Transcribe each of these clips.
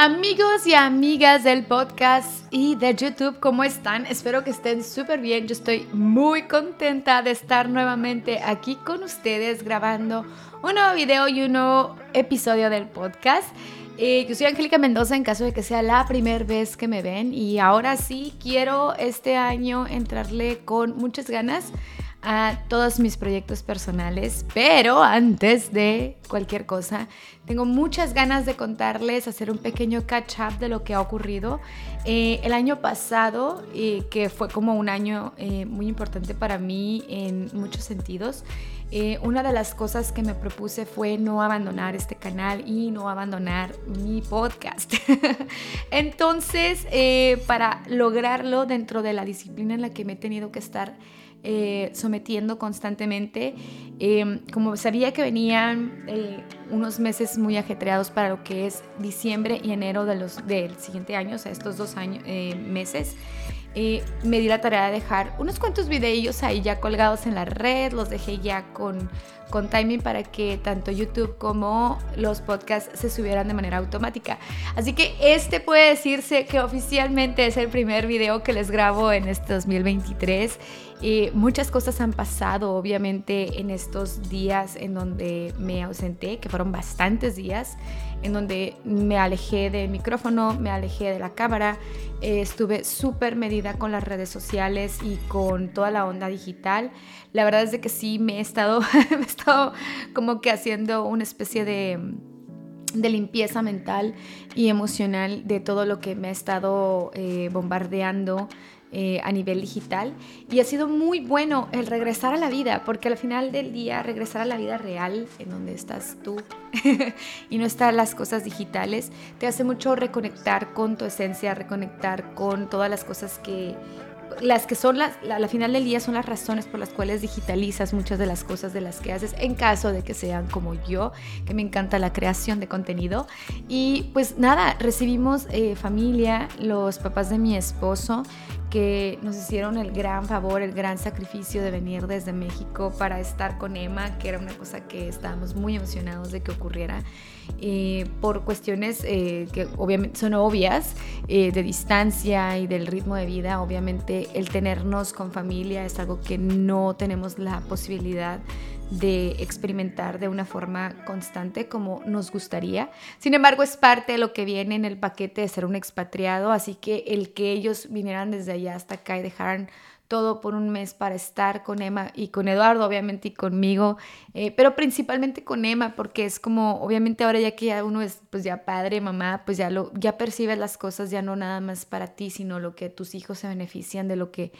Amigos y amigas del podcast y de YouTube, ¿cómo están? Espero que estén súper bien. Yo estoy muy contenta de estar nuevamente aquí con ustedes grabando un nuevo video y un nuevo episodio del podcast. Eh, yo soy Angélica Mendoza en caso de que sea la primera vez que me ven y ahora sí quiero este año entrarle con muchas ganas a todos mis proyectos personales, pero antes de cualquier cosa, tengo muchas ganas de contarles, hacer un pequeño catch up de lo que ha ocurrido. Eh, el año pasado, eh, que fue como un año eh, muy importante para mí en muchos sentidos, una de las cosas que me propuse fue no abandonar este canal y no abandonar mi podcast. Entonces, para lograrlo dentro de la disciplina en la que me he tenido que estar, eh, sometiendo constantemente. Eh, como sabía que venían eh, unos meses muy ajetreados para lo que es diciembre y enero de los, del siguiente año, o sea, estos dos meses, me di la tarea de dejar unos cuantos videillos ahí ya colgados en la red, los dejé ya con, con timing para que tanto YouTube como los podcasts se subieran de manera automática. Así que este puede decirse que oficialmente es el primer video que les grabo en este 2023 muchas cosas han pasado, obviamente, en estos días en donde me ausenté, que fueron bastantes días, en donde me alejé del micrófono, me alejé de la cámara, eh, estuve súper medida con las redes sociales y con toda la onda digital. La verdad es de que sí me he estado, como que haciendo una especie de de limpieza mental y emocional de todo lo que me ha estado eh, bombardeando eh, a nivel digital. Y ha sido muy bueno el regresar a la vida, porque al final del día regresar a la vida real, en donde estás tú y no están las cosas digitales, te hace mucho reconectar con tu esencia, reconectar con todas las cosas que, las que son las, la, al final del día son las razones por las cuales digitalizas muchas de las cosas de las que haces, en caso de que sean como yo, que me encanta la creación de contenido. Y pues nada, recibimos eh, familia, los papás de mi esposo, que nos hicieron el gran favor, el gran sacrificio de venir desde México para estar con Emma, que era una cosa que estábamos muy emocionados de que ocurriera. Eh, por cuestiones eh, que obviamente son obvias eh, de distancia y del ritmo de vida, obviamente el tenernos con familia es algo que no tenemos la posibilidad de experimentar de una forma constante como nos gustaría. Sin embargo, es parte de lo que viene en el paquete de ser un expatriado, así que el que ellos vinieran desde allá hasta acá y dejaran todo por un mes para estar con Emma y con Eduardo, obviamente, y conmigo, eh, pero principalmente con Emma, porque es como, obviamente ahora ya que uno es pues ya padre, mamá, pues ya, lo, ya percibes las cosas ya no nada más para ti, sino lo que tus hijos se benefician de lo que,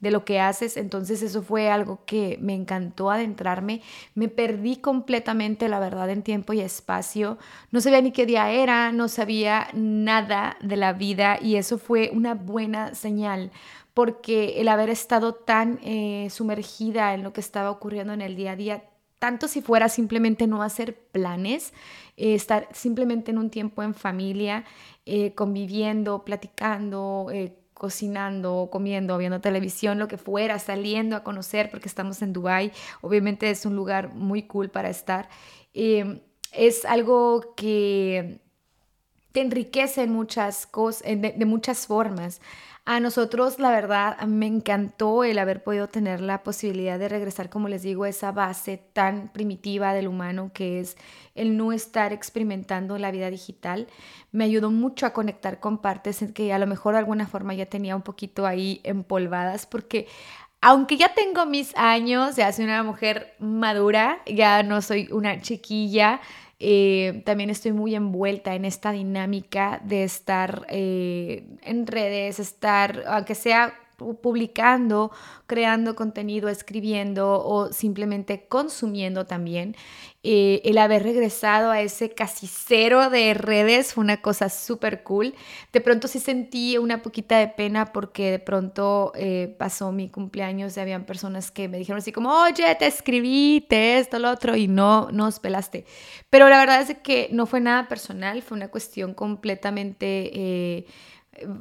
de lo que haces. Entonces eso fue algo que me encantó adentrarme, me perdí completamente, la verdad, en tiempo y espacio, no sabía ni qué día era, no sabía nada de la vida y eso fue una buena señal porque el haber estado tan eh, sumergida en lo que estaba ocurriendo en el día a día, tanto si fuera simplemente no hacer planes, eh, estar simplemente en un tiempo en familia, eh, conviviendo, platicando, cocinando, comiendo, viendo televisión, lo que fuera, saliendo a conocer, porque estamos en Dubai, obviamente es un lugar muy cool para estar. es algo que te enriquece en muchas cosas, de muchas formas. A nosotros, la verdad, me encantó el haber podido tener la posibilidad de regresar, como les digo, a esa base tan primitiva del humano que es el no estar experimentando la vida digital. Me ayudó mucho a conectar con partes que a lo mejor de alguna forma ya tenía un poquito ahí empolvadas, porque aunque ya tengo mis años, ya soy una mujer madura, ya no soy una chiquilla, eh, también estoy muy envuelta en esta dinámica de estar eh, en redes, estar, aunque sea publicando, creando contenido, escribiendo o simplemente consumiendo también. Eh, el haber regresado a ese casi cero de redes fue una cosa súper cool. De pronto sí sentí una poquita de pena porque de pronto eh, pasó mi cumpleaños y habían personas que me dijeron así como, oye, te escribí, te esto, lo otro, y no nos pelaste. Pero la verdad es que no fue nada personal, fue una cuestión completamente... Eh,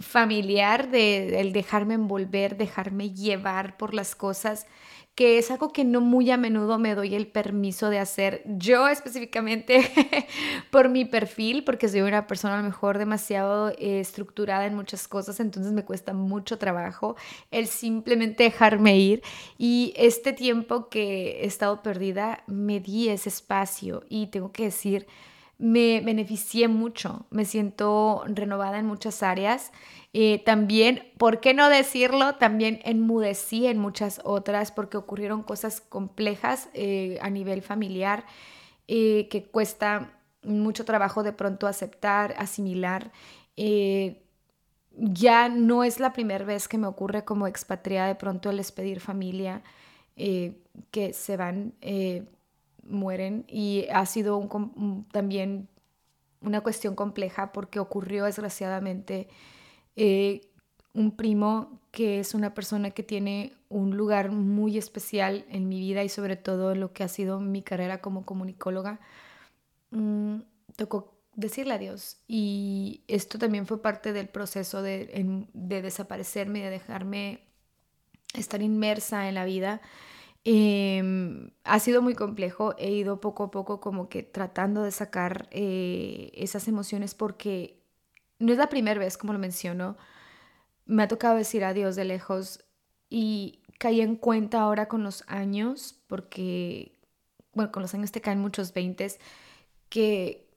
familiar de el dejarme envolver, dejarme llevar por las cosas que es algo que no muy a menudo me doy el permiso de hacer yo específicamente por mi perfil, porque soy una persona a lo mejor demasiado eh, estructurada en muchas cosas, entonces me cuesta mucho trabajo el simplemente dejarme ir. Y este tiempo que he estado perdida, me di ese espacio y tengo que decir, me beneficié mucho, me siento renovada en muchas áreas eh, también, ¿por qué no decirlo? También enmudecí en muchas otras porque ocurrieron cosas complejas eh, a nivel familiar eh, que cuesta mucho trabajo de pronto aceptar, asimilar. ya no es la primera vez que me ocurre como expatriada de pronto el despedir familia que se van, mueren y ha sido también una cuestión compleja porque ocurrió desgraciadamente eh, un primo que es una persona que tiene un lugar muy especial en mi vida y sobre todo en lo que ha sido mi carrera como comunicóloga, mm, tocó decirle adiós. Y esto también fue parte del proceso de, de desaparecerme, de dejarme estar inmersa en la vida. Em, ha sido muy complejo, he ido poco a poco como que tratando de sacar eh, esas emociones porque no es la primera vez, como lo menciono, me ha tocado decir adiós de lejos y caí en cuenta ahora con los años, porque, bueno, con los años te caen muchos veintes, que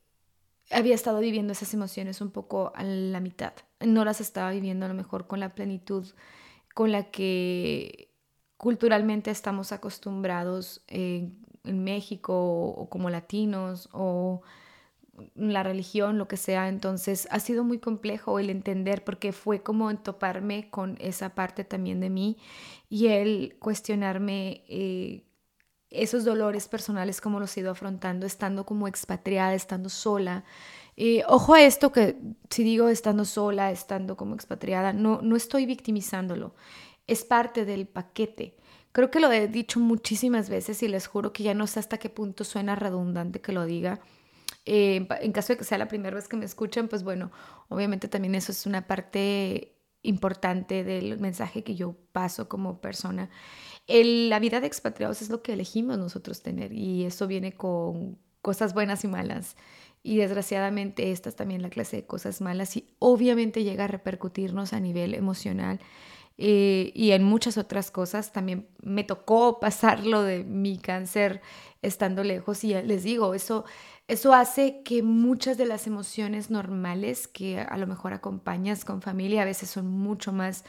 había estado viviendo esas emociones un poco a la mitad. No las estaba viviendo a lo mejor con la plenitud con la que culturalmente estamos acostumbrados en, en México o como latinos o la religión, lo que sea. Entonces ha sido muy complejo el entender porque fue como toparme con esa parte también de mí y el cuestionarme eh, esos dolores personales, como los he ido afrontando, estando como expatriada, estando sola. Eh, ojo a esto que si digo estando sola, estando como expatriada, no, no estoy victimizándolo, es parte del paquete. Creo que lo he dicho muchísimas veces y les juro que ya no sé hasta qué punto suena redundante que lo diga eh, en caso de que sea la primera vez que me escuchan, pues bueno, obviamente también eso es una parte importante del mensaje que yo paso como persona. la vida de expatriados es lo que elegimos nosotros tener y eso viene con cosas buenas y malas. Y desgraciadamente esta es también la clase de cosas malas y obviamente llega a repercutirnos a nivel emocional eh, y en muchas otras cosas. También me tocó pasar lo de mi cáncer estando lejos y les digo, eso eso hace que muchas de las emociones normales que a lo mejor acompañas con familia a veces son mucho más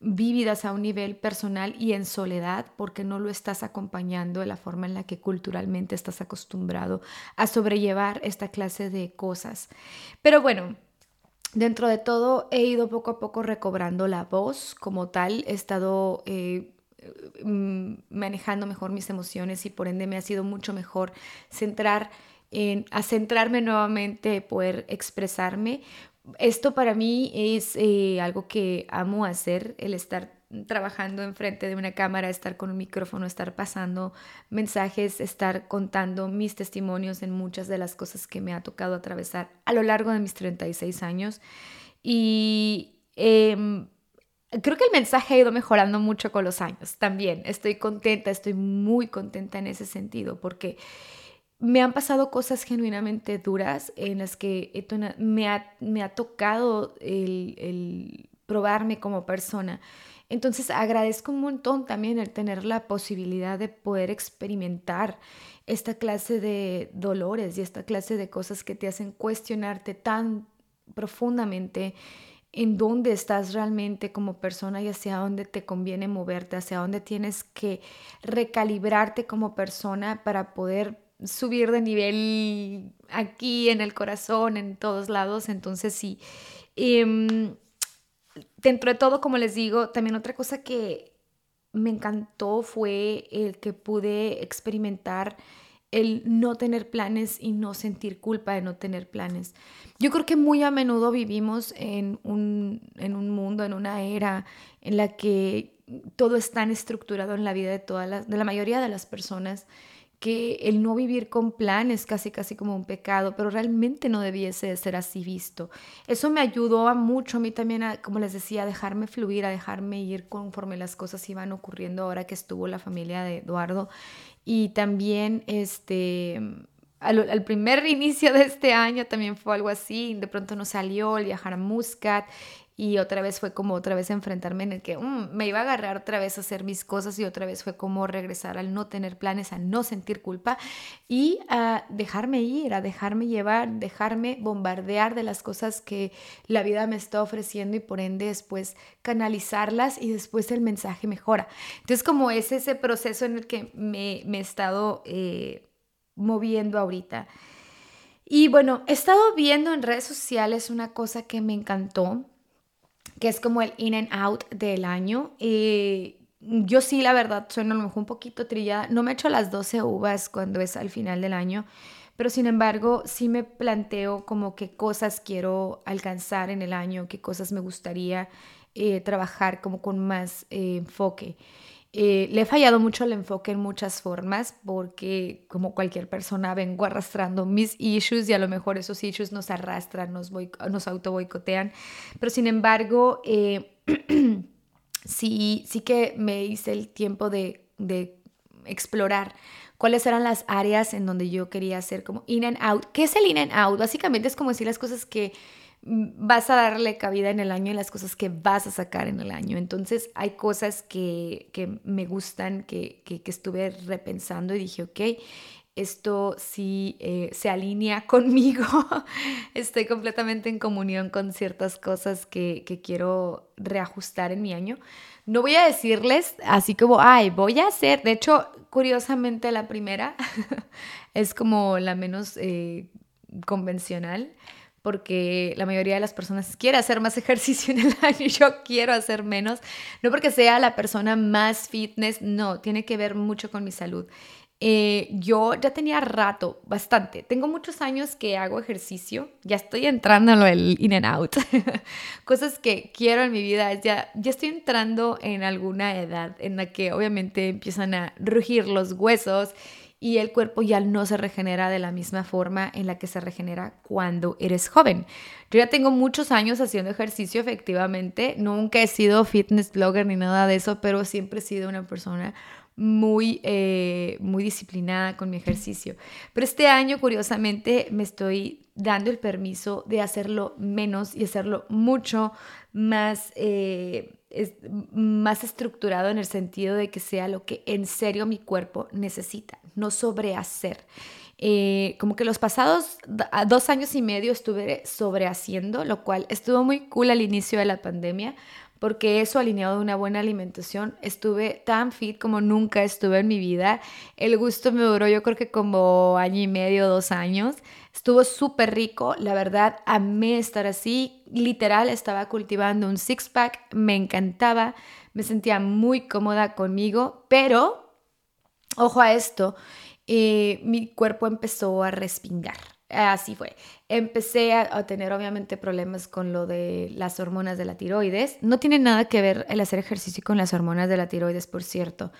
vívidas a un nivel personal y en soledad porque no lo estás acompañando de la forma en la que culturalmente estás acostumbrado a sobrellevar esta clase de cosas. Pero bueno, dentro de todo he ido poco a poco recobrando la voz como tal, he estado... Eh, mm, manejando mejor mis emociones y por ende me ha sido mucho mejor centrar a centrarme nuevamente, poder expresarme. Esto para mí es eh, algo que amo hacer, el estar trabajando enfrente de una cámara, estar con un micrófono, estar pasando mensajes, estar contando mis testimonios en muchas de las cosas que me ha tocado atravesar a lo largo de mis 36 años. Y em, creo que el mensaje ha ido mejorando mucho con los años también. Estoy contenta, estoy muy contenta en ese sentido porque me han pasado cosas genuinamente duras en las que me ha, me ha tocado el, probarme como persona. Entonces agradezco un montón también el tener la posibilidad de poder experimentar esta clase de dolores y esta clase de cosas que te hacen cuestionarte tan profundamente en dónde estás realmente como persona y hacia dónde te conviene moverte, hacia dónde tienes que recalibrarte como persona para poder subir de nivel aquí, en el corazón, en todos lados. Entonces sí. Em, dentro de todo, como les digo, también otra cosa que me encantó fue el que pude experimentar el no tener planes y no sentir culpa de no tener planes. Yo creo que muy a menudo vivimos en un, en un mundo, en una era en la que todo es tan estructurado en la vida de, todas las, de la mayoría de las personas que el no vivir con plan es casi casi como un pecado, pero realmente no debiese de ser así visto. Eso me ayudó a mucho a mí también, como les decía, a dejarme fluir, a dejarme ir conforme las cosas iban ocurriendo ahora que estuvo la familia de Eduardo. Y también este al, primer inicio de este año también fue algo así, de pronto no salió el viajar a Muscat y otra vez fue como otra vez enfrentarme en el que mm, me iba a agarrar otra vez a hacer mis cosas y otra vez fue como regresar al no tener planes, a no sentir culpa y a dejarme ir, a dejarme llevar, dejarme bombardear de las cosas que la vida me está ofreciendo y por ende después canalizarlas y después el mensaje mejora. Entonces como es ese proceso en el que me, he estado eh, moviendo ahorita. Y bueno, he estado viendo en redes sociales una cosa que me encantó que es como el in and out del año. y yo sí, la verdad, soy a lo mejor un poquito trillada. No me echo las 12 uvas cuando es al final del año, pero sin embargo sí me planteo como qué cosas quiero alcanzar en el año, qué cosas me gustaría eh, trabajar como con más eh, enfoque. Eh, le he fallado mucho el enfoque en muchas formas porque como cualquier persona vengo arrastrando mis issues y a lo mejor esos issues nos arrastran, nos, auto boicotean, pero sin embargo eh, sí, sí que me hice el tiempo de, de explorar cuáles eran las áreas en donde yo quería hacer como in and out. ¿Qué es el in and out? Básicamente es como decir las cosas que vas a darle cabida en el año y las cosas que vas a sacar en el año. Entonces hay cosas que, que me gustan, que, que, estuve repensando y dije, ok, esto sí eh, se alinea conmigo, estoy completamente en comunión con ciertas cosas que, quiero reajustar en mi año. No voy a decirles así como, ay, voy a hacer, de hecho, curiosamente la primera es como la menos eh, convencional porque la mayoría de las personas quiere hacer más ejercicio en el año y yo quiero hacer menos. No porque sea la persona más fitness, no, tiene que ver mucho con mi salud. Eh, yo ya tenía rato, bastante. Tengo muchos años que hago ejercicio, ya estoy entrando en el in and out. Cosas que quiero en mi vida, ya, ya estoy entrando en alguna edad en la que obviamente empiezan a rugir los huesos y el cuerpo ya no se regenera de la misma forma en la que se regenera cuando eres joven. Yo ya tengo muchos años haciendo ejercicio efectivamente, nunca he sido fitness blogger ni nada de eso, pero siempre he sido una persona muy, eh, muy disciplinada con mi ejercicio. Pero este año, curiosamente, me estoy dando el permiso de hacerlo menos y hacerlo mucho más... Eh, más estructurado en el sentido de que sea lo que en serio mi cuerpo necesita, no sobrehacer. Eh, como que los pasados dos años y medio estuve sobrehaciendo, lo cual estuvo muy cool al inicio de la pandemia, porque eso alineado de una buena alimentación, estuve tan fit como nunca estuve en mi vida. El gusto me duró yo creo que como año y medio, dos años. Estuvo súper rico, la verdad, amé estar así. Literal, estaba cultivando un six-pack, me encantaba, me sentía muy cómoda conmigo, pero, ojo a esto, eh, mi cuerpo empezó a respingar. Así fue. Empecé a, tener obviamente problemas con lo de las hormonas de la tiroides. No tiene nada que ver el hacer ejercicio con las hormonas de la tiroides, por cierto.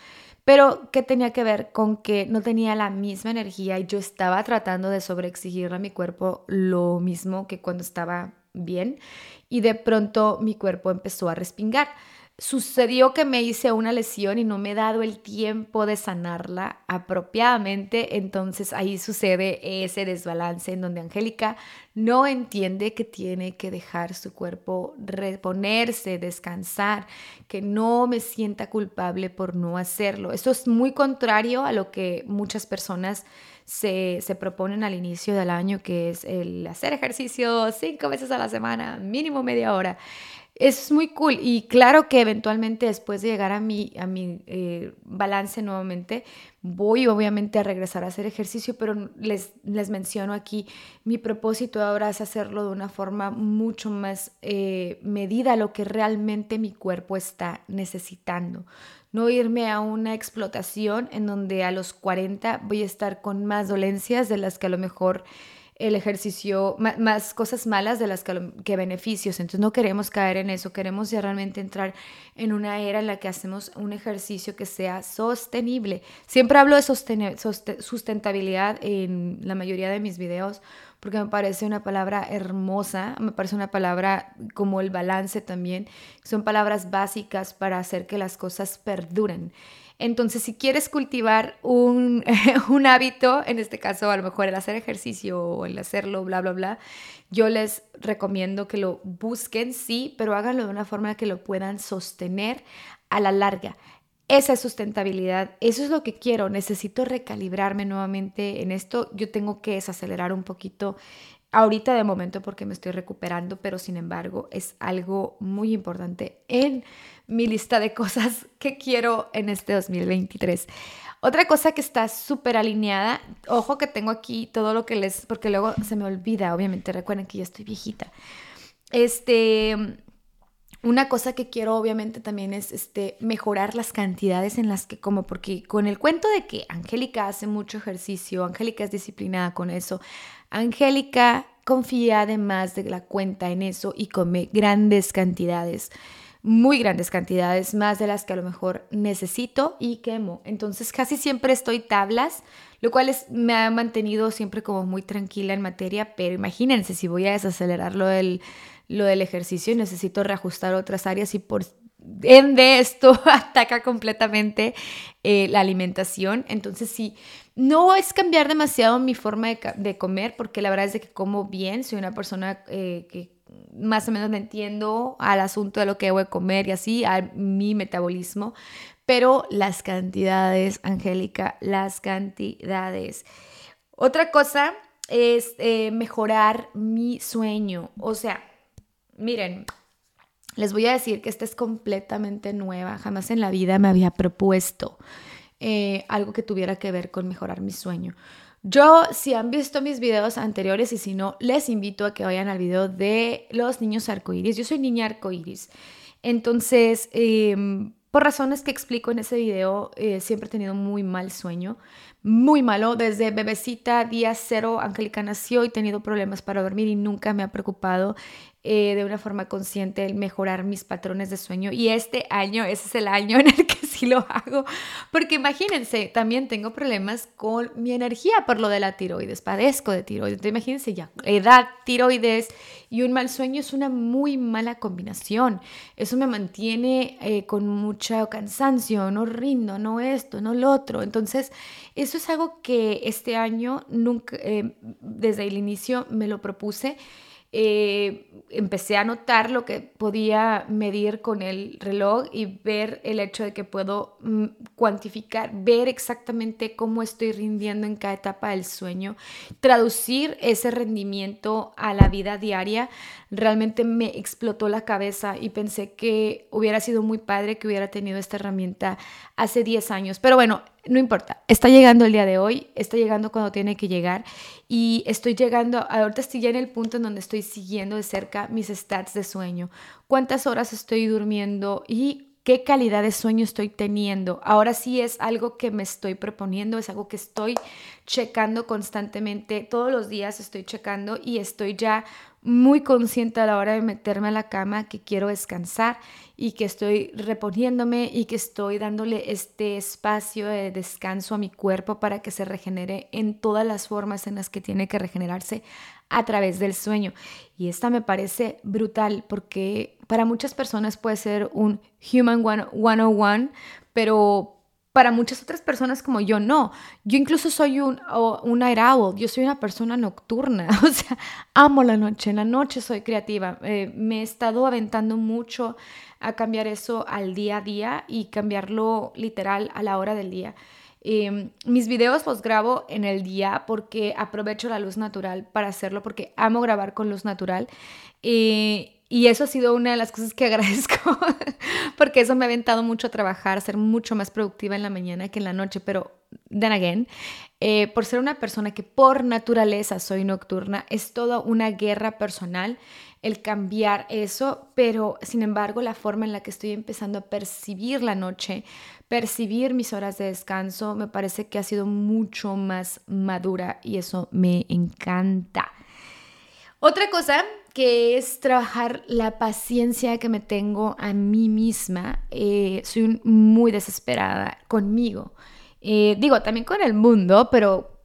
Pero ¿qué tenía que ver con que no tenía la misma energía y yo estaba tratando de sobreexigirle a mi cuerpo lo mismo que cuando estaba bien y de pronto mi cuerpo empezó a respingar sucedió que me hice una lesión y no me he dado el tiempo de sanarla apropiadamente, entonces ahí sucede ese desbalance en donde Angélica no entiende que tiene que dejar su cuerpo reponerse, descansar, que no me sienta culpable por no hacerlo. Esto es muy contrario a lo que muchas personas se, se, proponen al inicio del año, que es el hacer ejercicio cinco veces a la semana, mínimo media hora es muy cool y claro que eventualmente después de llegar a mi, a mi eh, balance nuevamente, voy obviamente a regresar a hacer ejercicio, pero les, les menciono aquí, mi propósito ahora es hacerlo de una forma mucho más eh, medida a lo que realmente mi cuerpo está necesitando. No irme a una explotación en donde a los 40 voy a estar con más dolencias de las que a lo mejor el ejercicio, más, cosas malas de las que, beneficios. Entonces no queremos caer en eso, queremos ya realmente entrar en una era en la que hacemos un ejercicio que sea sostenible. Siempre hablo de sustentabilidad en la mayoría de mis videos porque me parece una palabra hermosa, me parece una palabra como el balance también, son palabras básicas para hacer que las cosas perduren. Entonces, si quieres cultivar un, hábito, en este caso a lo mejor el hacer ejercicio o el hacerlo, bla, bla, bla, yo les recomiendo que lo busquen, sí, pero háganlo de una forma que lo puedan sostener a la larga. Esa es sustentabilidad, eso es lo que quiero, necesito recalibrarme nuevamente en esto, yo tengo que desacelerar un poquito ahorita de momento porque me estoy recuperando, pero sin embargo es algo muy importante en mi lista de cosas que quiero en este 2023. Otra cosa que está súper alineada, ojo que tengo aquí todo lo que les, porque luego se me olvida, obviamente, recuerden que ya estoy viejita. Este, una cosa que quiero obviamente también es este, mejorar las cantidades en las que como, porque con el cuento de que Angélica hace mucho ejercicio, Angélica es disciplinada con eso, Angélica confía además de la cuenta en eso y come grandes cantidades muy grandes cantidades, más de las que a lo mejor necesito y quemo. Entonces casi siempre estoy tablas, lo cual me ha mantenido siempre como muy tranquila en materia, pero imagínense si voy a desacelerar lo del, lo del ejercicio y necesito reajustar otras áreas y por ende esto ataca completamente eh, la alimentación. Entonces sí, no es cambiar demasiado mi forma de, comer, porque la verdad es de que como bien, soy una persona eh, que más o menos me entiendo al asunto de lo que voy a comer y así, a mi metabolismo, pero las cantidades, Angélica, las cantidades. Otra cosa es eh, mejorar mi sueño. O sea, miren, les voy a decir que esta es completamente nueva. Jamás en la vida me había propuesto eh, algo que tuviera que ver con mejorar mi sueño. Yo, si han visto mis videos anteriores y si no, les invito a que vayan al video de los niños arcoíris. Yo soy niña arcoíris. Entonces, em, por razones que explico en ese video, eh, siempre he tenido muy mal sueño, muy malo. Desde bebecita, día cero, Angélica nació y he tenido problemas para dormir y nunca me ha preocupado eh, de una forma consciente el mejorar mis patrones de sueño. Y este año, ese es el año en el que sí lo hago, porque imagínense, también tengo problemas con mi energía por lo de la tiroides, padezco de tiroides. Entonces, imagínense ya, edad, tiroides y un mal sueño es una muy mala combinación. Eso me mantiene eh, con mucho cansancio, no rindo, no esto, no lo otro. Entonces, eso es algo que este año nunca, eh, desde el inicio me lo propuse eh, empecé a notar lo que podía medir con el reloj y ver el hecho de que puedo mm, cuantificar, ver exactamente cómo estoy rindiendo en cada etapa del sueño, traducir ese rendimiento a la vida diaria, realmente me explotó la cabeza y pensé que hubiera sido muy padre que hubiera tenido esta herramienta hace 10 años. Pero bueno, no importa, está llegando el día de hoy, está llegando cuando tiene que llegar y estoy llegando, ahorita estoy ya en el punto en donde estoy siguiendo de cerca mis stats de sueño, cuántas horas estoy durmiendo y qué calidad de sueño estoy teniendo. Ahora sí es algo que me estoy proponiendo, es algo que estoy checando constantemente, todos los días estoy checando y estoy ya muy consciente a la hora de meterme a la cama que quiero descansar y que estoy reponiéndome y que estoy dándole este espacio de descanso a mi cuerpo para que se regenere en todas las formas en las que tiene que regenerarse a través del sueño. Y esta me parece brutal porque para muchas personas puede ser un Human 101, pero para muchas otras personas como yo no. Yo incluso soy un, un night yo soy una persona nocturna, o sea, amo la noche, en la noche soy creativa. Eh, me he estado aventando mucho a cambiar eso al día a día y cambiarlo literal a la hora del día. Em, mis videos los grabo en el día porque aprovecho la luz natural para hacerlo, porque amo grabar con luz natural. Eh, y eso ha sido una de las cosas que agradezco, porque eso me ha aventado mucho a trabajar, ser mucho más productiva en la mañana que en la noche, pero then again, eh, por ser una persona que por naturaleza soy nocturna, es toda una guerra personal el cambiar eso, pero sin embargo la forma en la que estoy empezando a percibir la noche, percibir mis horas de descanso, me parece que ha sido mucho más madura y eso me encanta. Otra cosa que es trabajar la paciencia que me tengo a mí misma. Eh, soy muy desesperada conmigo. Eh, digo, también con el mundo, pero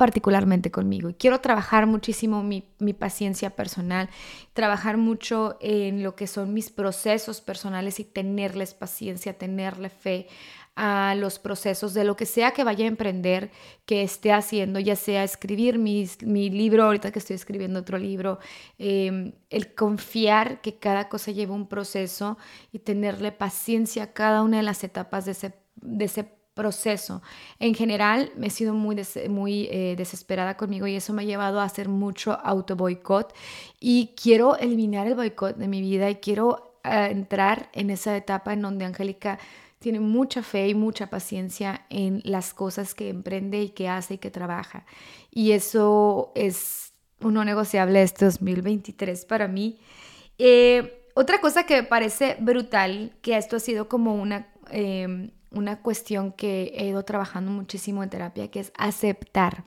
particularmente conmigo. Quiero trabajar muchísimo mi, mi, paciencia personal, trabajar mucho en lo que son mis procesos personales y tenerles paciencia, tenerle fe a los procesos de lo que sea que vaya a emprender, que esté haciendo, ya sea escribir mi, mi libro, ahorita que estoy escribiendo otro libro, em, el confiar que cada cosa lleva un proceso y tenerle paciencia a cada una de las etapas de ese, de ese proceso. En general, me he sido muy, muy eh, desesperada conmigo y eso me ha llevado a hacer mucho auto boicot y quiero eliminar el boicot de mi vida y quiero eh, entrar en esa etapa en donde Angélica tiene mucha fe y mucha paciencia en las cosas que emprende y que hace y que trabaja. Y eso es uno negociable este 2023 para mí. Eh, otra cosa que me parece brutal, que esto ha sido como una, em, una cuestión que he ido trabajando muchísimo en terapia, que es aceptar.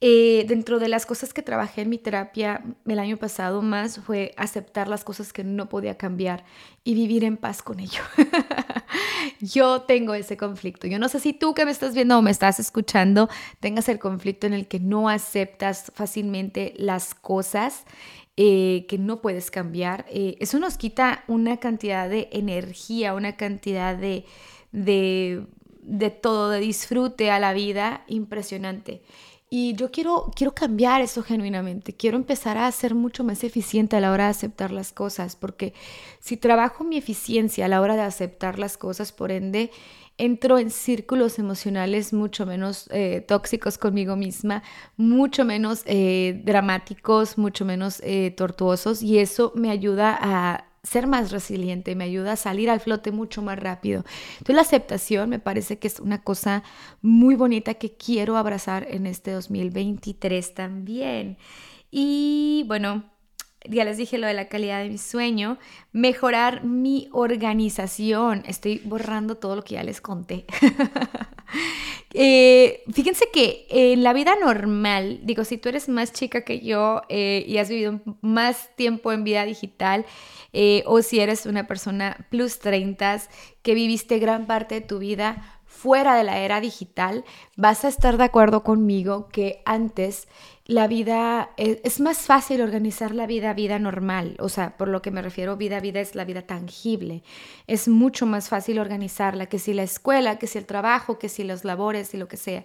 Eh, dentro de las cosas que trabajé en mi terapia el año pasado más fue aceptar las cosas que no podía cambiar y vivir en paz con ello. Yo tengo ese conflicto. Yo no sé si tú que me estás viendo o me estás escuchando tengas el conflicto en el que no aceptas fácilmente las cosas eh, que no puedes cambiar. Eh, eso nos quita una cantidad de energía, una cantidad de, de, de todo, de disfrute a la vida impresionante. Y yo quiero, quiero cambiar eso genuinamente, quiero empezar a ser mucho más eficiente a la hora de aceptar las cosas, porque si trabajo mi eficiencia a la hora de aceptar las cosas, por ende, entro en círculos emocionales mucho menos eh, tóxicos conmigo misma, mucho menos eh, dramáticos, mucho menos eh, tortuosos, y eso me ayuda a ser más resiliente, me ayuda a salir al flote mucho más rápido. Entonces la aceptación me parece que es una cosa muy bonita que quiero abrazar en este 2023 también. Y bueno, ya les dije lo de la calidad de mi sueño, mejorar mi organización. Estoy borrando todo lo que ya les conté. Eh, fíjense que en la vida normal, digo, si tú eres más chica que yo eh, y has vivido más tiempo en vida digital, eh, o si eres una persona plus 30 que viviste gran parte de tu vida fuera de la era digital, vas a estar de acuerdo conmigo que antes la vida, es, es, más fácil organizar la vida, vida normal, o sea, por lo que me refiero, vida, vida es la vida tangible. Es mucho más fácil organizarla que si la escuela, que si el trabajo, que si los labores y lo que sea.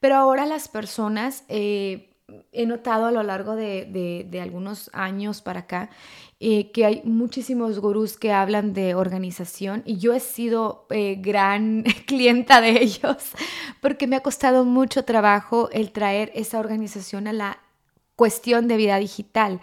Pero ahora las personas, eh, he notado a lo largo de, de, algunos años para acá eh, que hay muchísimos gurús que hablan de organización y yo he sido eh, gran clienta de ellos porque me ha costado mucho trabajo el traer esa organización a la cuestión de vida digital.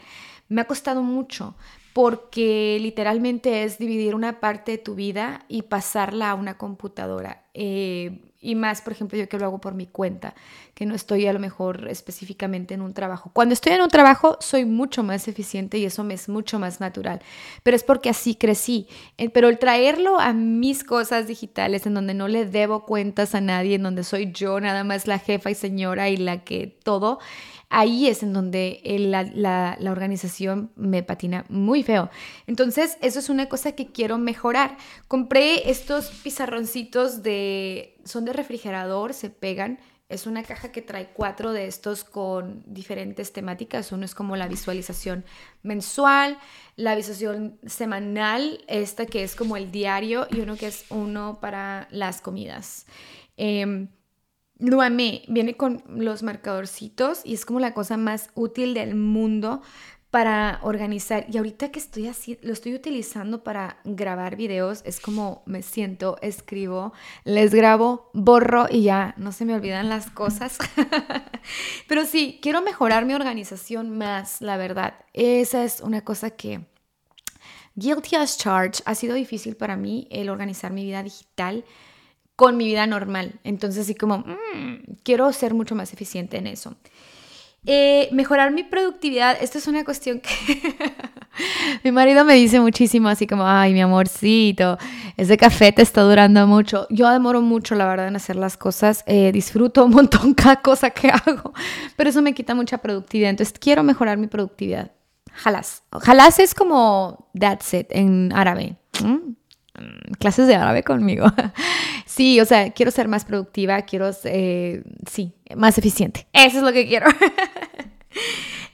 Me ha costado mucho porque literalmente es dividir una parte de tu vida y pasarla a una computadora. Eh, y más, por ejemplo, yo que lo hago por mi cuenta, que no estoy a lo mejor específicamente en un trabajo. Cuando estoy en un trabajo soy mucho más eficiente y eso me es mucho más natural, pero es porque así crecí. Eh, pero el traerlo a mis cosas digitales, en donde no le debo cuentas a nadie, en donde soy yo nada más la jefa y señora y la que todo, ahí es en donde la, organización me patina muy feo. Entonces, eso es una cosa que quiero mejorar. Compré estos pizarroncitos de, son de refrigerador, se pegan. Es una caja que trae cuatro de estos con diferentes temáticas. Uno es como la visualización mensual, la visualización semanal, esta que es como el diario y uno que es uno para las comidas. Eh, lo amé, viene con los marcadorcitos y es como la cosa más útil del mundo para organizar. Y ahorita que estoy así, lo estoy utilizando para grabar videos, es como me siento, escribo, les grabo, borro y ya no se me olvidan las cosas. Pero sí, quiero mejorar mi organización más, la verdad. Esa es una cosa que... Guilty as charged, ha sido difícil para mí el organizar mi vida digital con mi vida normal. Entonces, sí como, mm, quiero ser mucho más eficiente en eso. Eh, mejorar mi productividad, esto es una cuestión que mi marido me dice muchísimo, así como, ay, mi amorcito, ese café te está durando mucho. Yo demoro mucho, la verdad, en hacer las cosas. Eh, disfruto un montón cada cosa que hago, pero eso me quita mucha productividad. Entonces, quiero mejorar mi productividad. Jalas. Jalas es como that's it en árabe. Mm, clases de árabe conmigo. Sí, o sea, quiero ser más productiva, quiero, eh, sí, más eficiente. Eso es lo que quiero.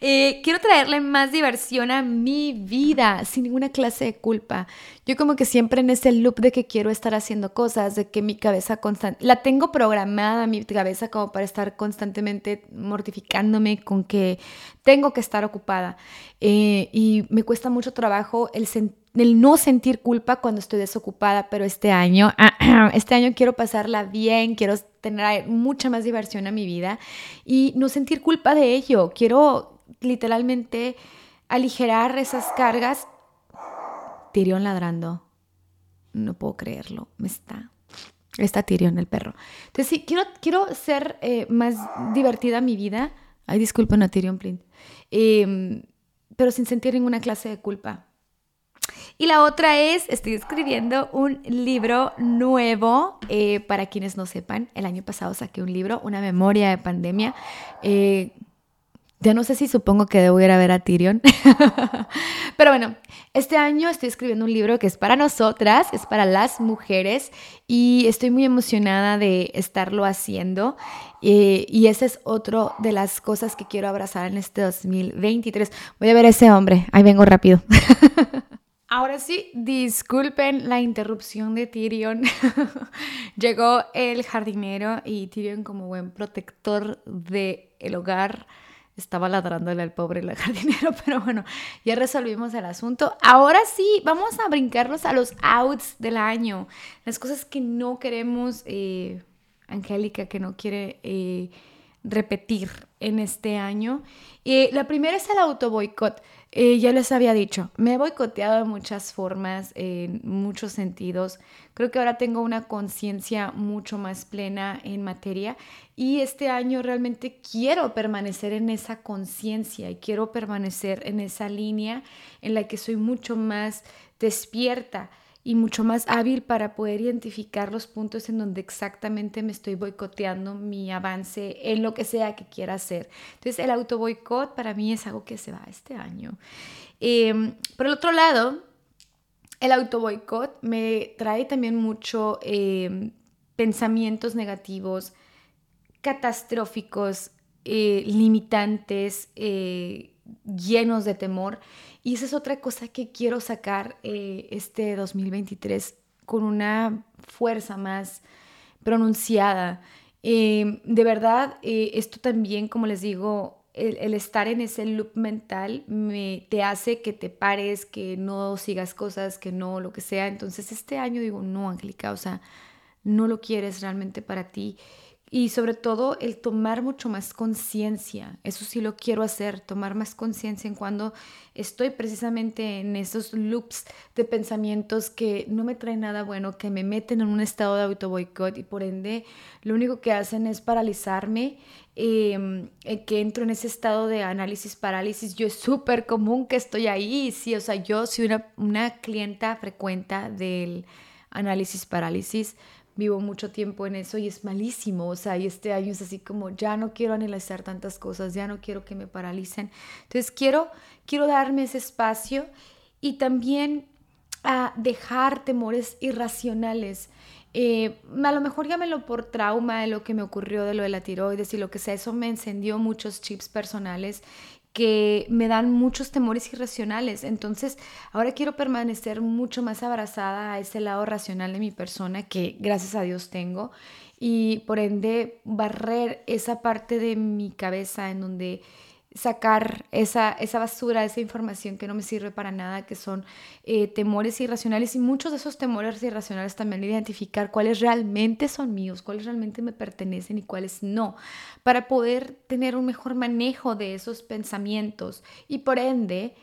Eh, quiero traerle más diversión a mi vida sin ninguna clase de culpa. Yo como que siempre en ese loop de que quiero estar haciendo cosas, de que mi cabeza constante, la tengo programada mi cabeza como para estar constantemente mortificándome con que tengo que estar ocupada. Eh, y me cuesta mucho trabajo el el no sentir culpa cuando estoy desocupada, pero este año, este año quiero pasarla bien, quiero tener mucha más diversión a mi vida y no sentir culpa de ello. Quiero literalmente aligerar esas cargas. Tirión ladrando. No puedo creerlo. Me está. Está Tirión el perro. Entonces sí, quiero, quiero ser eh, más divertida mi vida. Ay, disculpen a Tyrion Plint. Em, pero sin sentir ninguna clase de culpa. Y la otra es, estoy escribiendo un libro nuevo. Eh, para quienes no sepan, el año pasado saqué un libro, una memoria de pandemia. Eh, ya no sé si supongo que debo ir a ver a Tyrion. Pero bueno, este año estoy escribiendo un libro que es para nosotras, es para las mujeres y estoy muy emocionada de estarlo haciendo. Eh, y esa es otra de las cosas que quiero abrazar en este 2023. Voy a ver a ese hombre. Ahí vengo rápido. Ahora sí, disculpen la interrupción de Tyrion. Llegó el jardinero y Tyrion como buen protector del el hogar estaba ladrándole al pobre jardinero, pero bueno, ya resolvimos el asunto. Ahora sí, vamos a brincarnos a los outs del año, las cosas que no queremos, eh, Angélica, que no quiere eh, repetir en este año. Eh, la primera es el auto boicot. Eh, ya les había dicho, me he boicoteado de muchas formas, en muchos sentidos. Creo que ahora tengo una conciencia mucho más plena en materia y este año realmente quiero permanecer en esa conciencia y quiero permanecer en esa línea en la que soy mucho más despierta y mucho más hábil para poder identificar los puntos en donde exactamente me estoy boicoteando mi avance en lo que sea que quiera hacer. Entonces el auto boicot para mí es algo que se va este año. Em, por el otro lado, el auto boicot me trae también mucho em, pensamientos negativos, catastróficos, eh, limitantes, eh, llenos de temor. Y esa es otra cosa que quiero sacar eh, este 2023 con una fuerza más pronunciada. Em, de verdad, eh, esto también, como les digo, el, estar en ese loop mental me, te hace que te pares, que no sigas cosas, que no lo que sea. Entonces este año digo, no, Angélica, o sea, no lo quieres realmente para ti y sobre todo el tomar mucho más conciencia. Eso sí lo quiero hacer, tomar más conciencia en cuando estoy precisamente en esos loops de pensamientos que no me traen nada bueno, que me meten en un estado de auto boicot y por ende lo único que hacen es paralizarme, em, eh, que entro en ese estado de análisis parálisis. Yo es súper común que estoy ahí, sí, o sea, yo soy una, una clienta frecuente del análisis parálisis vivo mucho tiempo en eso y es malísimo, o sea, y este año es así como ya no quiero analizar tantas cosas, ya no quiero que me paralicen. Entonces quiero, quiero darme ese espacio y también a dejar temores irracionales. Eh, a lo mejor llámelo por trauma de lo que me ocurrió de lo de la tiroides y lo que sea, eso me encendió muchos chips personales que me dan muchos temores irracionales. Entonces, ahora quiero permanecer mucho más abrazada a ese lado racional de mi persona que gracias a Dios tengo y por ende barrer esa parte de mi cabeza en donde sacar esa, esa basura, esa información que no me sirve para nada, que son eh, temores irracionales y muchos de esos temores irracionales también identificar cuáles realmente son míos, cuáles realmente me pertenecen y cuáles no, para poder tener un mejor manejo de esos pensamientos y por ende,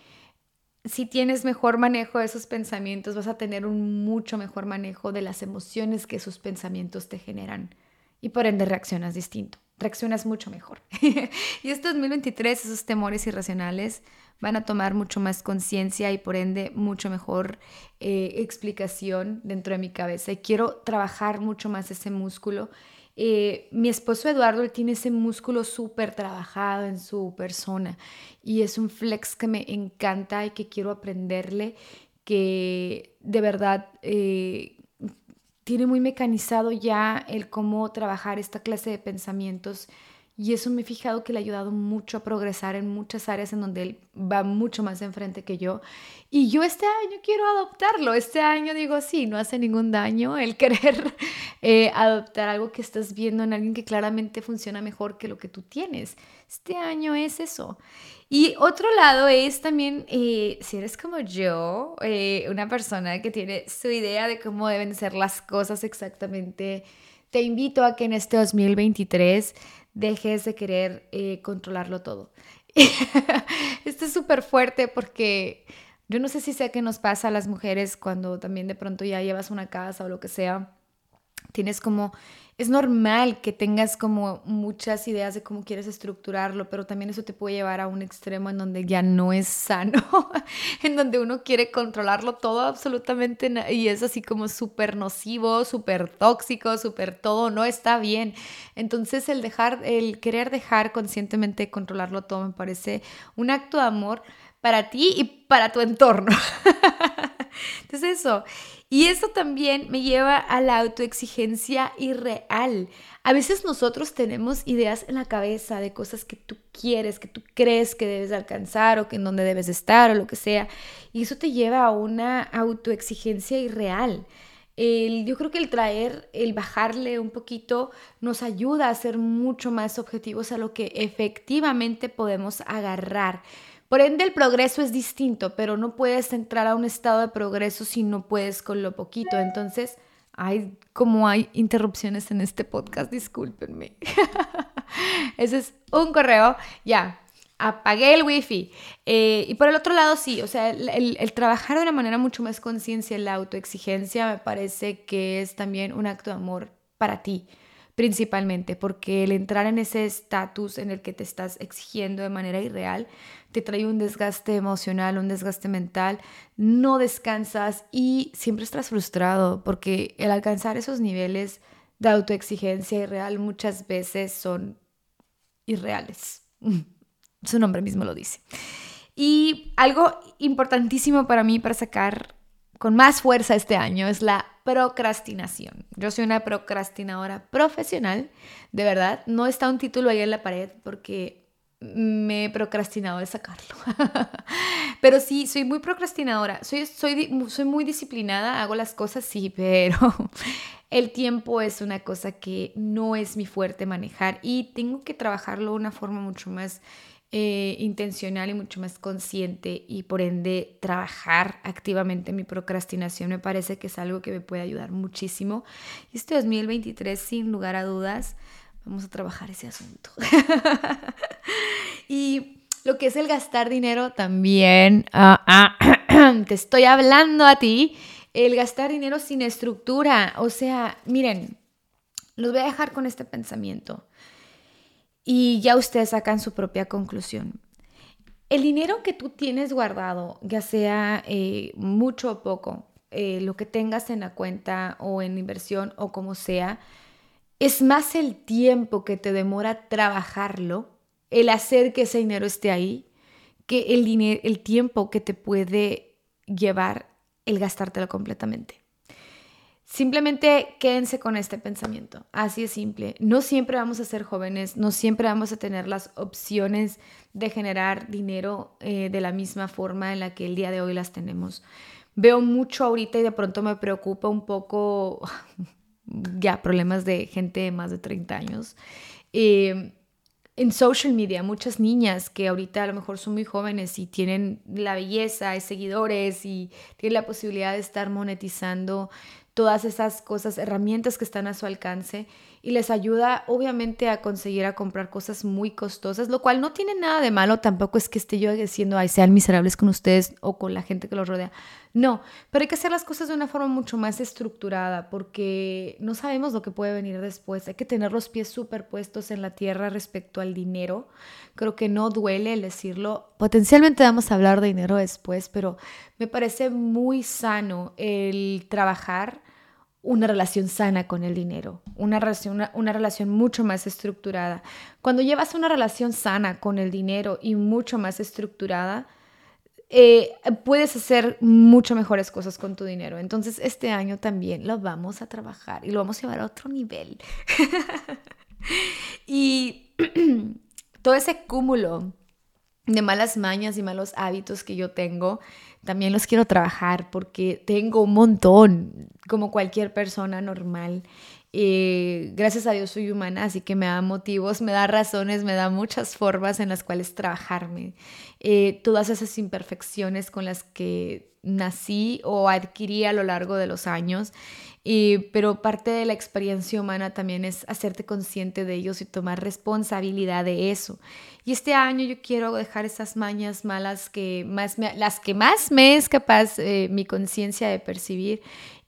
si tienes mejor manejo de esos pensamientos, vas a tener un mucho mejor manejo de las emociones que esos pensamientos te generan y por ende reaccionas distinto. Reaccionas mucho mejor. y este 2023, esos temores irracionales van a tomar mucho más conciencia y por ende mucho mejor eh, explicación dentro de mi cabeza. Y quiero trabajar mucho más ese músculo. Eh, mi esposo Eduardo tiene ese músculo súper trabajado en su persona y es un flex que me encanta y que quiero aprenderle, que de verdad eh, tiene muy mecanizado ya el cómo trabajar esta clase de pensamientos y eso me he fijado que le ha ayudado mucho a progresar en muchas áreas en donde él va mucho más enfrente que yo. Y yo este año quiero adoptarlo. Este año digo, sí, no hace ningún daño el querer eh, adoptar algo que estás viendo en alguien que claramente funciona mejor que lo que tú tienes. Este año es eso. Y otro lado es también, eh, si eres como yo, eh, una persona que tiene su idea de cómo deben ser las cosas exactamente, te invito a que en este 2023 dejes de querer eh, controlarlo todo. Esto es súper fuerte porque yo no sé si sé qué nos pasa a las mujeres cuando también de pronto ya llevas una casa o lo que sea. Tienes como es normal que tengas como muchas ideas de cómo quieres estructurarlo, pero también eso te puede llevar a un extremo en donde ya no es sano, en donde uno quiere controlarlo todo absolutamente y es así como súper nocivo, súper tóxico, súper todo, no está bien. Entonces el dejar, el querer dejar conscientemente controlarlo todo me parece un acto de amor para ti y para tu entorno. Entonces eso. Y eso también me lleva a la autoexigencia irreal. A veces nosotros tenemos ideas en la cabeza de cosas que tú quieres, que tú crees que debes alcanzar o que en donde debes estar o lo que sea. Y eso te lleva a una autoexigencia irreal. Yo creo que el traer, el bajarle un poquito nos ayuda a ser mucho más objetivos a lo que efectivamente podemos agarrar. Por ende, el progreso es distinto, pero no puedes entrar a un estado de progreso si no puedes con lo poquito. Entonces, hay como hay interrupciones en este podcast, discúlpenme. Ese es un correo, ya, apagué el wifi. Eh, y por el otro lado, sí, o sea, el, trabajar de una manera mucho más conciencia en la autoexigencia me parece que es también un acto de amor para ti principalmente, porque el entrar en ese estatus en el que te estás exigiendo de manera irreal te trae un desgaste emocional, un desgaste mental, no descansas y siempre estás frustrado porque el alcanzar esos niveles de autoexigencia irreal muchas veces son irreales. Su nombre mismo lo dice. Y algo importantísimo para mí para sacar con más fuerza este año es la procrastinación. Yo soy una procrastinadora profesional, de verdad. No está un título ahí en la pared porque me he procrastinado de sacarlo. pero sí, soy muy procrastinadora. Soy, soy, soy muy disciplinada, hago las cosas, sí, pero el tiempo es una cosa que no es mi fuerte manejar y tengo que trabajarlo de una forma mucho más eh, intencional y mucho más consciente y por ende trabajar activamente mi procrastinación me parece que es algo que me puede ayudar muchísimo. Este 2023, sin lugar a dudas, vamos a trabajar ese asunto. y lo que es el gastar dinero también, ah, te estoy hablando a ti, el gastar dinero sin estructura. O sea, miren, los voy a dejar con este pensamiento y ya ustedes sacan su propia conclusión. El dinero que tú tienes guardado, ya sea eh, mucho o poco, eh, lo que tengas en la cuenta o en inversión o como sea, es más el tiempo que te demora trabajarlo, el hacer que ese dinero esté ahí, que el, el tiempo que te puede llevar el gastártelo completamente. Simplemente quédense con este pensamiento, así es simple. No siempre vamos a ser jóvenes, no siempre vamos a tener las opciones de generar dinero eh, de la misma forma en la que el día de hoy las tenemos. Veo mucho ahorita y de pronto me preocupa un poco ya problemas de gente de más de 30 años. Eh, en social media, muchas niñas que ahorita a lo mejor son muy jóvenes y tienen la belleza y seguidores y tienen la posibilidad de estar monetizando todas esas cosas, herramientas que están a su alcance y les ayuda obviamente a conseguir a comprar cosas muy costosas, lo cual no tiene nada de malo, tampoco es que esté yo diciendo, ay, sean miserables con ustedes o con la gente que los rodea. No, pero hay que hacer las cosas de una forma mucho más estructurada porque no sabemos lo que puede venir después. Hay que tener los pies superpuestos en la tierra respecto al dinero. Creo que no duele el decirlo. Potencialmente vamos a hablar de dinero después, pero me parece muy sano el trabajar una relación sana con el dinero, una relación, una, relación mucho más estructurada. Cuando llevas una relación sana con el dinero y mucho más estructurada, eh, puedes hacer mucho mejores cosas con tu dinero. Entonces este año también lo vamos a trabajar y lo vamos a llevar a otro nivel. y todo ese cúmulo de malas mañas y malos hábitos que yo tengo, también los quiero trabajar porque tengo un montón, como cualquier persona normal. Eh, gracias a Dios soy humana, así que me da motivos, me da razones, me da muchas formas en las cuales trabajarme. Eh, todas esas imperfecciones con las que nací o adquirí a lo largo de los años pero parte de la experiencia humana también es hacerte consciente de ellos y tomar responsabilidad de eso. Y este año yo quiero dejar esas mañas malas que más las que más me es capaz eh, mi conciencia de percibir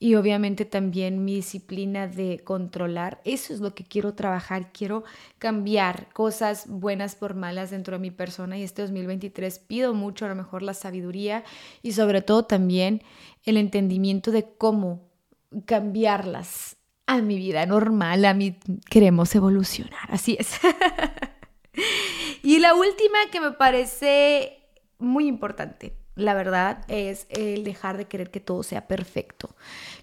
y obviamente también mi disciplina de controlar. Eso es lo que quiero trabajar. Quiero cambiar cosas buenas por malas dentro de mi persona y este 2023 pido mucho a lo mejor la sabiduría y sobre todo también el entendimiento de cómo cambiarlas a mi vida normal, a mi queremos evolucionar, así es. y la última que me parece muy importante, la verdad, es el dejar de querer que todo sea perfecto.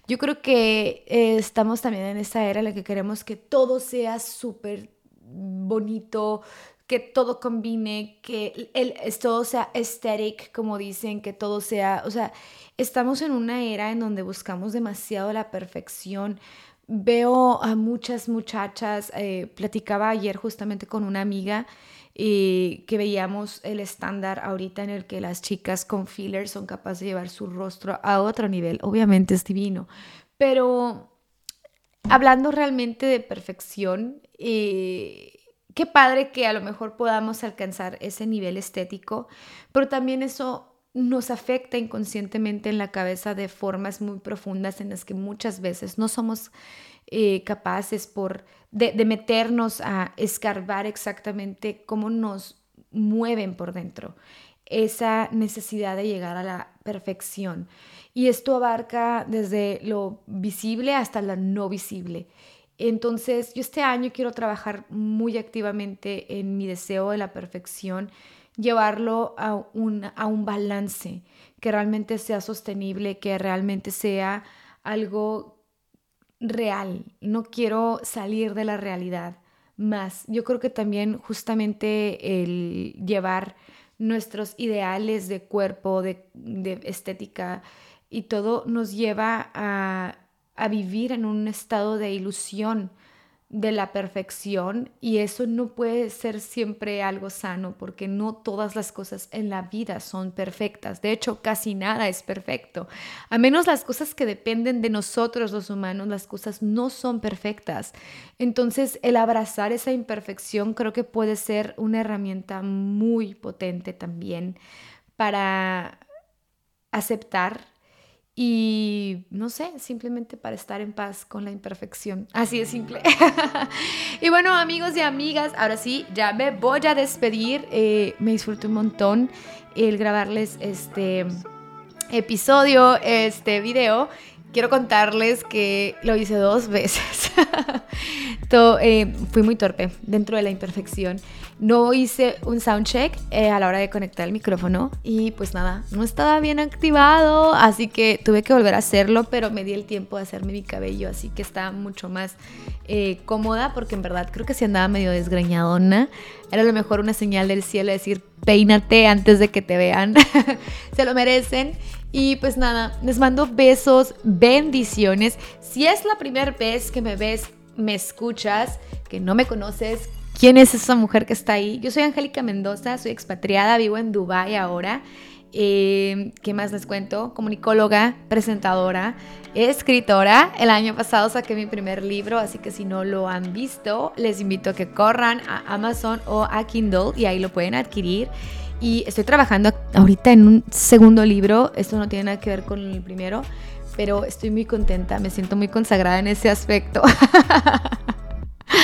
Yo creo que eh, estamos también en esa era en la que queremos que todo sea súper bonito, que todo combine, que el, todo sea aesthetic, como dicen, que todo sea, o sea, estamos en una era en donde buscamos demasiado la perfección. Veo a muchas muchachas, eh, platicaba ayer justamente con una amiga eh, que veíamos el estándar ahorita en el que las chicas con fillers son capaces de llevar su rostro a otro nivel. Obviamente es divino, pero hablando realmente de perfección, eh, qué padre que a lo mejor podamos alcanzar ese nivel estético, pero también eso nos afecta inconscientemente en la cabeza de formas muy profundas en las que muchas veces no somos eh, capaces por, de, meternos a escarbar exactamente cómo nos mueven por dentro esa necesidad de llegar a la perfección. Y esto abarca desde lo visible hasta lo no visible. Entonces, yo este año quiero trabajar muy activamente en mi deseo de la perfección, llevarlo a un, a un balance que realmente sea sostenible, que realmente sea algo real. No quiero salir de la realidad más. Yo creo que también justamente el llevar nuestros ideales de cuerpo, de, estética y todo nos lleva a a vivir en un estado de ilusión de la perfección y eso no puede ser siempre algo sano porque no todas las cosas en la vida son perfectas. De hecho, casi nada es perfecto. A menos las cosas que dependen de nosotros los humanos, las cosas no son perfectas. Entonces, el abrazar esa imperfección creo que puede ser una herramienta muy potente también para aceptar y no sé, simplemente para estar en paz con la imperfección. Así de simple. y bueno, amigos y amigas, ahora sí, ya me voy a despedir. Eh, me disfruto un montón el grabarles este episodio, este video. Quiero contarles que lo hice dos veces. Eh, fui muy torpe dentro de la imperfección. No hice un soundcheck eh, a la hora de conectar el micrófono y pues nada, no estaba bien activado, así que tuve que volver a hacerlo, pero me di el tiempo de hacerme mi cabello, así que estaba mucho más eh, cómoda porque en verdad creo que si andaba medio desgreñadona. Era a lo mejor una señal del cielo decir peínate antes de que te vean. Se lo merecen. Y pues nada, les mando besos, bendiciones. Si es la primera vez que me ves, me escuchas, que no me conoces, ¿Quién es esa mujer que está ahí? Yo soy Angélica Mendoza, soy expatriada, vivo en Dubái ahora Eh, ¿Qué más les cuento? Comunicóloga, presentadora, escritora. El año pasado saqué mi primer libro, así que si no lo han visto, les invito a que corran a Amazon o a Kindle y ahí lo pueden adquirir. Y estoy trabajando ahorita en un segundo libro. Esto no tiene nada que ver con el primero, pero estoy muy contenta. Me siento muy consagrada en ese aspecto.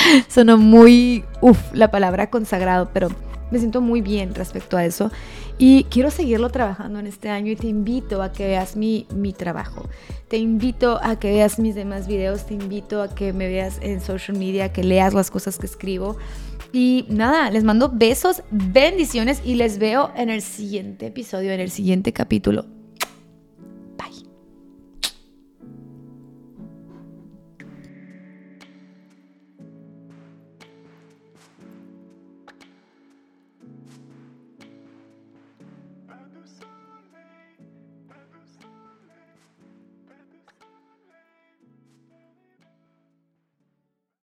Sonó muy, uff, la palabra consagrado, pero me siento muy bien respecto a eso y quiero seguirlo trabajando en este año y te invito a que veas mi, mi trabajo. Te invito a que veas mis demás videos, te invito a que me veas en social media, que leas las cosas que escribo. Y nada, les mando besos, bendiciones y les veo en el siguiente episodio, en el siguiente capítulo.